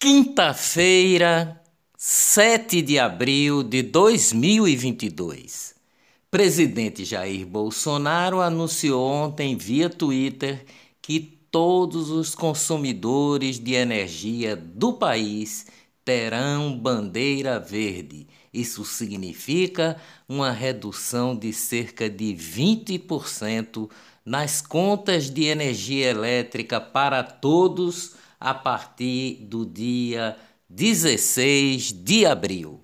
Quinta-feira, 7 de abril de 2022. Presidente Jair Bolsonaro anunciou ontem via Twitter que todos os consumidores de energia do país terão bandeira verde. Isso significa uma redução de cerca de 20% nas contas de energia elétrica para todos a partir do dia 16 de abril.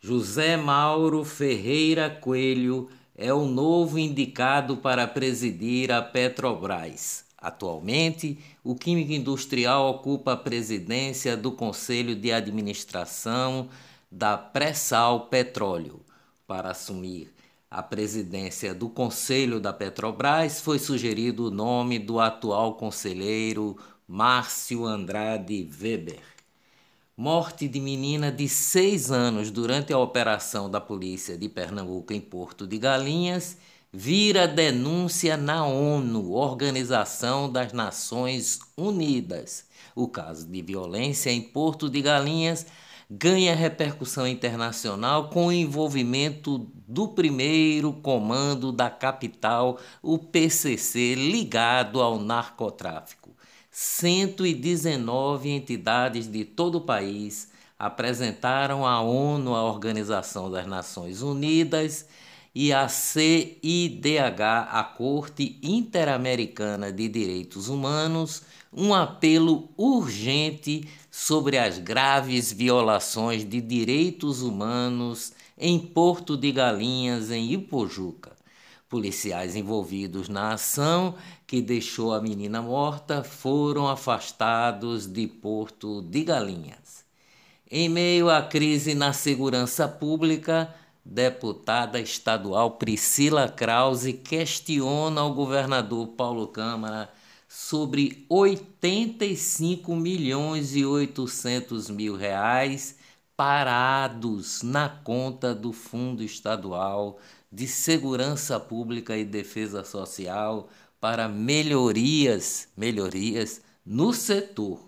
José Mauro Ferreira Coelho é o novo indicado para presidir a Petrobras. Atualmente, o químico industrial ocupa a presidência do Conselho de Administração da Pré-Sal Petróleo. Para assumir a presidência do Conselho da Petrobras, foi sugerido o nome do atual conselheiro Márcio Andrade Weber. Morte de menina de seis anos durante a operação da polícia de Pernambuco em Porto de Galinhas vira denúncia na ONU, Organização das Nações Unidas. O caso de violência em Porto de Galinhas ganha repercussão internacional com o envolvimento do primeiro comando da capital, o PCC, ligado ao narcotráfico. 119 entidades de todo o país apresentaram à ONU, a Organização das Nações Unidas, e a CIDH, a Corte Interamericana de Direitos Humanos, um apelo urgente sobre as graves violações de direitos humanos em Porto de Galinhas, em Ipojuca. Policiais envolvidos na ação que deixou a menina morta foram afastados de Porto de Galinhas. Em meio à crise na segurança pública, deputada estadual Priscila Krause questiona o governador Paulo Câmara sobre 85 milhões e 800 mil reais parados na conta do Fundo Estadual de Segurança Pública e Defesa Social para melhorias, melhorias no setor.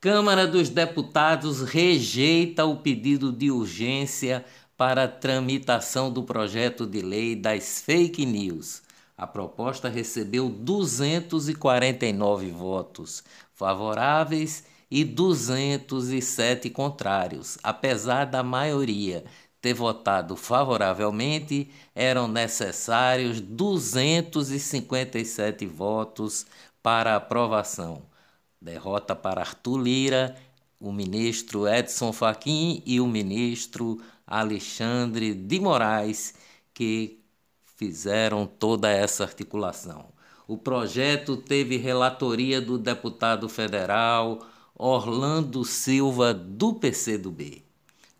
Câmara dos Deputados rejeita o pedido de urgência para tramitação do projeto de lei das fake news. A proposta recebeu 249 votos favoráveis e 207 contrários, apesar da maioria ter votado favoravelmente, eram necessários 257 votos para aprovação. Derrota para Arthur Lira, o ministro Edson Fachin e o ministro Alexandre de Moraes, que fizeram toda essa articulação. O projeto teve relatoria do deputado federal Orlando Silva, do PCdoB.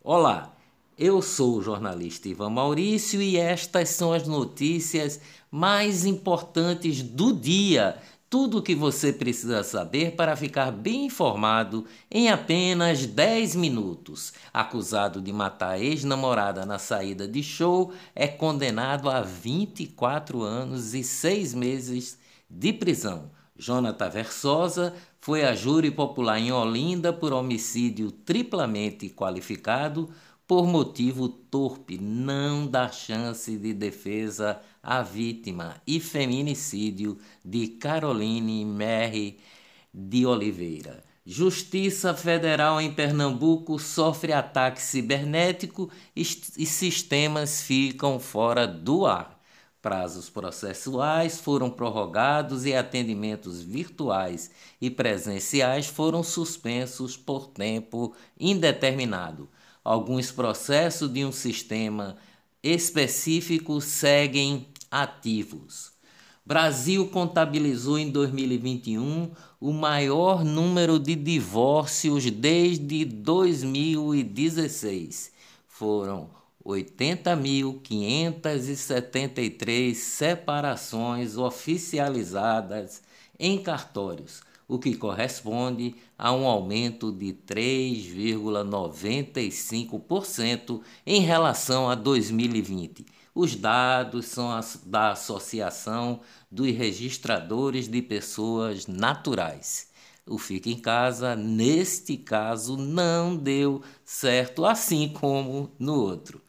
Olá! Eu sou o jornalista Ivan Maurício e estas são as notícias mais importantes do dia. Tudo o que você precisa saber para ficar bem informado em apenas 10 minutos. Acusado de matar ex-namorada na saída de show, é condenado a 24 anos e 6 meses de prisão. Jonathan Versosa foi a júri popular em Olinda por homicídio triplamente qualificado por motivo torpe, não dá chance de defesa à vítima e feminicídio de Caroline Merri de Oliveira. Justiça Federal em Pernambuco sofre ataque cibernético e sistemas ficam fora do ar. Prazos processuais foram prorrogados e atendimentos virtuais e presenciais foram suspensos por tempo indeterminado. Alguns processos de um sistema específico seguem ativos. Brasil contabilizou em 2021 o maior número de divórcios desde 2016. Foram 80.573 separações oficializadas em cartórios o que corresponde a um aumento de 3,95% em relação a 2020. Os dados são da Associação dos Registradores de Pessoas Naturais. o Fica em Casa, neste caso, não deu certo, assim como no outro.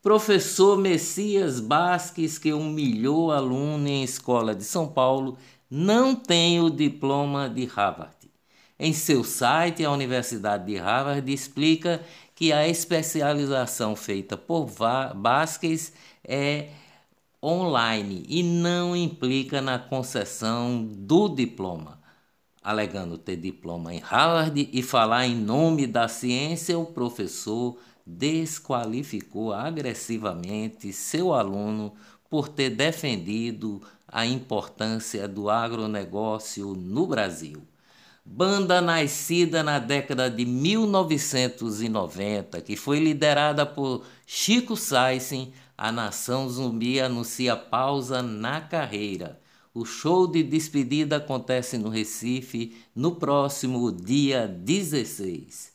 Professor Messias Basques, que humilhou aluno em escola de São Paulo, não tem o diploma de Harvard. Em seu site, a Universidade de Harvard explica que a especialização feita por Basques é online e não implica na concessão do diploma. Alegando ter diploma em Harvard e falar em nome da ciência, o professor desqualificou agressivamente seu aluno por ter defendido a importância do agronegócio no Brasil. Banda nascida na década de 1990, que foi liderada por Chico Saisen, a Nação Zumbi anuncia pausa na carreira. O show de despedida acontece no Recife no próximo dia 16.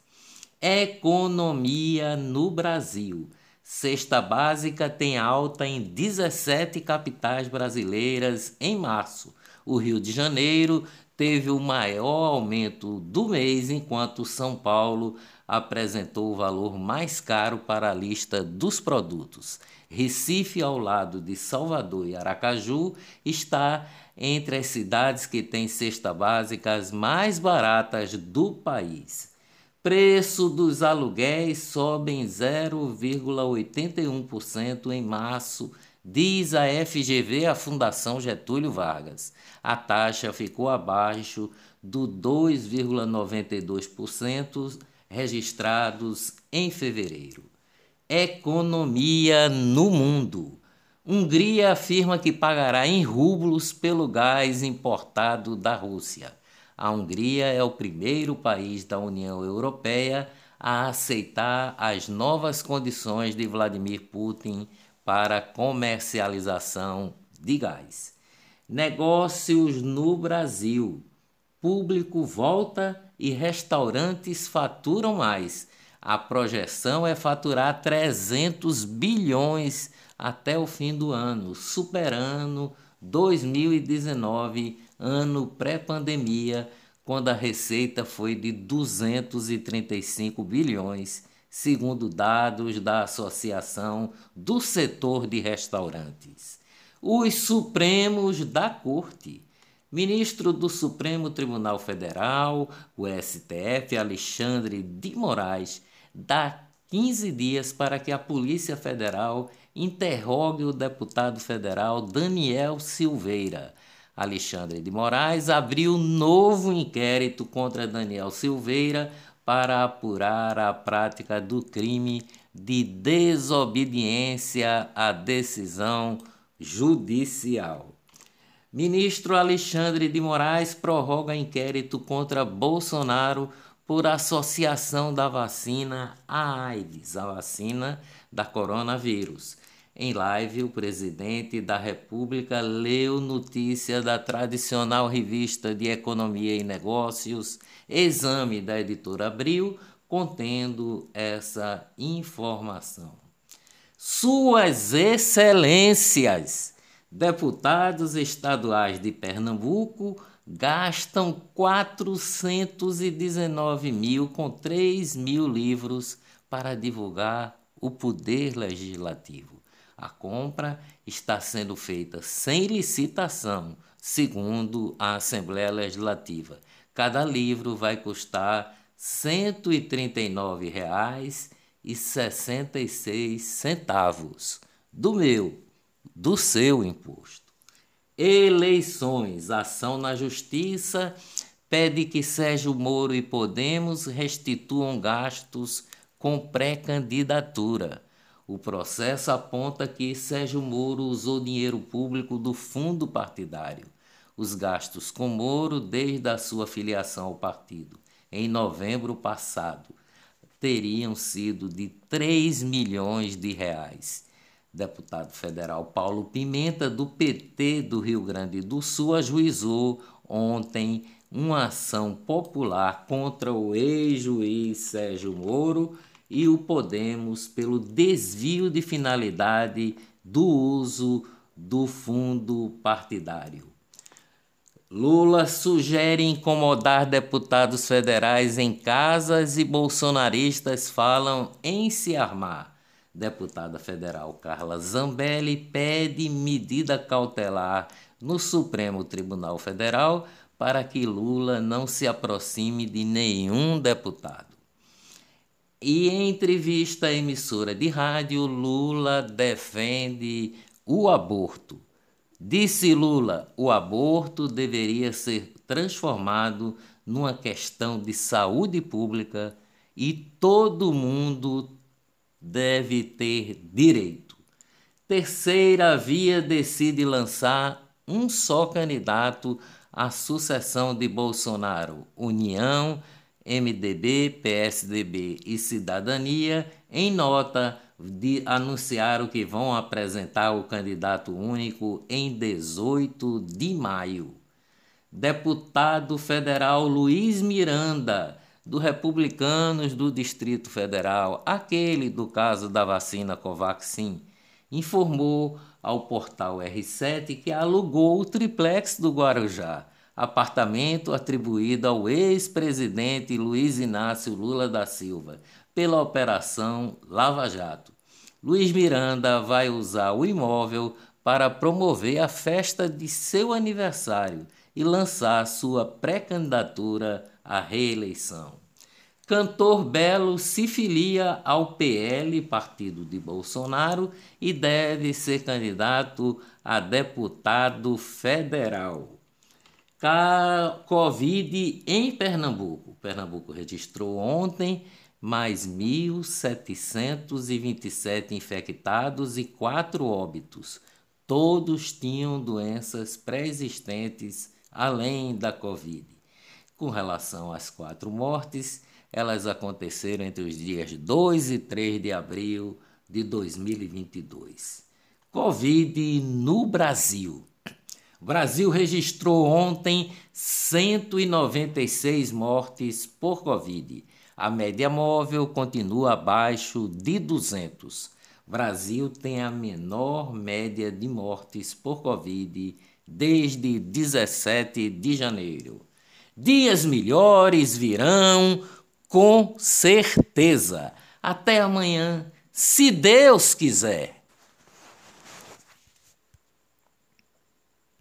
Economia no Brasil. Cesta básica tem alta em 17 capitais brasileiras em março. O Rio de Janeiro teve o maior aumento do mês, enquanto São Paulo apresentou o valor mais caro para a lista dos produtos. Recife, ao lado de Salvador e Aracaju, está entre as cidades que têm cesta básica mais baratas do país. Preço dos aluguéis sobe em 0,81% em março, diz a FGV, a Fundação Getúlio Vargas. A taxa ficou abaixo do 2,92% registrados em fevereiro. Economia no mundo. Hungria afirma que pagará em rublos pelo gás importado da Rússia. A Hungria é o primeiro país da União Europeia a aceitar as novas condições de Vladimir Putin para comercialização de gás. Negócios no Brasil. Público volta e restaurantes faturam mais. A projeção é faturar 300 bilhões até o fim do ano, superando 2019 ano pré-pandemia, quando a receita foi de 235 bilhões, segundo dados da Associação do Setor de Restaurantes. Os Supremos da Corte. Ministro do Supremo Tribunal Federal, o STF, Alexandre de Moraes, dá 15 dias para que a Polícia Federal interrogue o deputado federal Daniel Silveira Alexandre de Moraes abriu novo inquérito contra Daniel Silveira para apurar a prática do crime de desobediência à decisão judicial. Ministro Alexandre de Moraes prorroga inquérito contra Bolsonaro por associação da vacina à AIDS, a vacina da coronavírus. Em live, o presidente da República leu notícia da tradicional revista de Economia e Negócios, Exame da editora Abril, contendo essa informação. Suas Excelências, deputados estaduais de Pernambuco, gastam 419 mil com 3 mil livros para divulgar o poder legislativo. A compra está sendo feita sem licitação, segundo a Assembleia Legislativa. Cada livro vai custar R$ 139,66 do meu, do seu imposto. Eleições, ação na justiça pede que Sérgio Moro e Podemos restituam gastos com pré-candidatura. O processo aponta que Sérgio Moro usou dinheiro público do fundo partidário. Os gastos com Moro, desde a sua filiação ao partido, em novembro passado, teriam sido de 3 milhões de reais. Deputado federal Paulo Pimenta, do PT do Rio Grande do Sul, ajuizou ontem uma ação popular contra o ex-juiz Sérgio Moro e o Podemos pelo desvio de finalidade do uso do fundo partidário. Lula sugere incomodar deputados federais em casas e bolsonaristas falam em se armar. Deputada federal Carla Zambelli pede medida cautelar no Supremo Tribunal Federal para que Lula não se aproxime de nenhum deputado. E em entrevista à emissora de rádio, Lula defende o aborto. Disse Lula: o aborto deveria ser transformado numa questão de saúde pública e todo mundo deve ter direito. Terceira via decide lançar um só candidato à sucessão de Bolsonaro: União, MDB, PSDB e Cidadania, em nota de anunciaram que vão apresentar o candidato único em 18 de maio. Deputado federal Luiz Miranda, do Republicanos do Distrito Federal, aquele do caso da vacina Covaxin, informou ao portal R7 que alugou o triplex do Guarujá, apartamento atribuído ao ex-presidente Luiz Inácio Lula da Silva, pela Operação Lava Jato. Luiz Miranda vai usar o imóvel para promover a festa de seu aniversário e lançar sua pré-candidatura à reeleição. Cantor Belo se filia ao PL, partido de Bolsonaro, e deve ser candidato a deputado federal. Covid em Pernambuco. Pernambuco registrou ontem mais 1.727 infectados e 4 óbitos. Todos tinham doenças pré-existentes além da Covid. Com relação às quatro mortes, elas aconteceram entre os dias 2 e 3 de abril de 2022. Covid no Brasil. Brasil registrou ontem 196 mortes por Covid a média móvel continua abaixo de 200. Brasil tem a menor média de mortes por Covid desde 17 de janeiro. Dias melhores virão, com certeza. Até amanhã, se Deus quiser.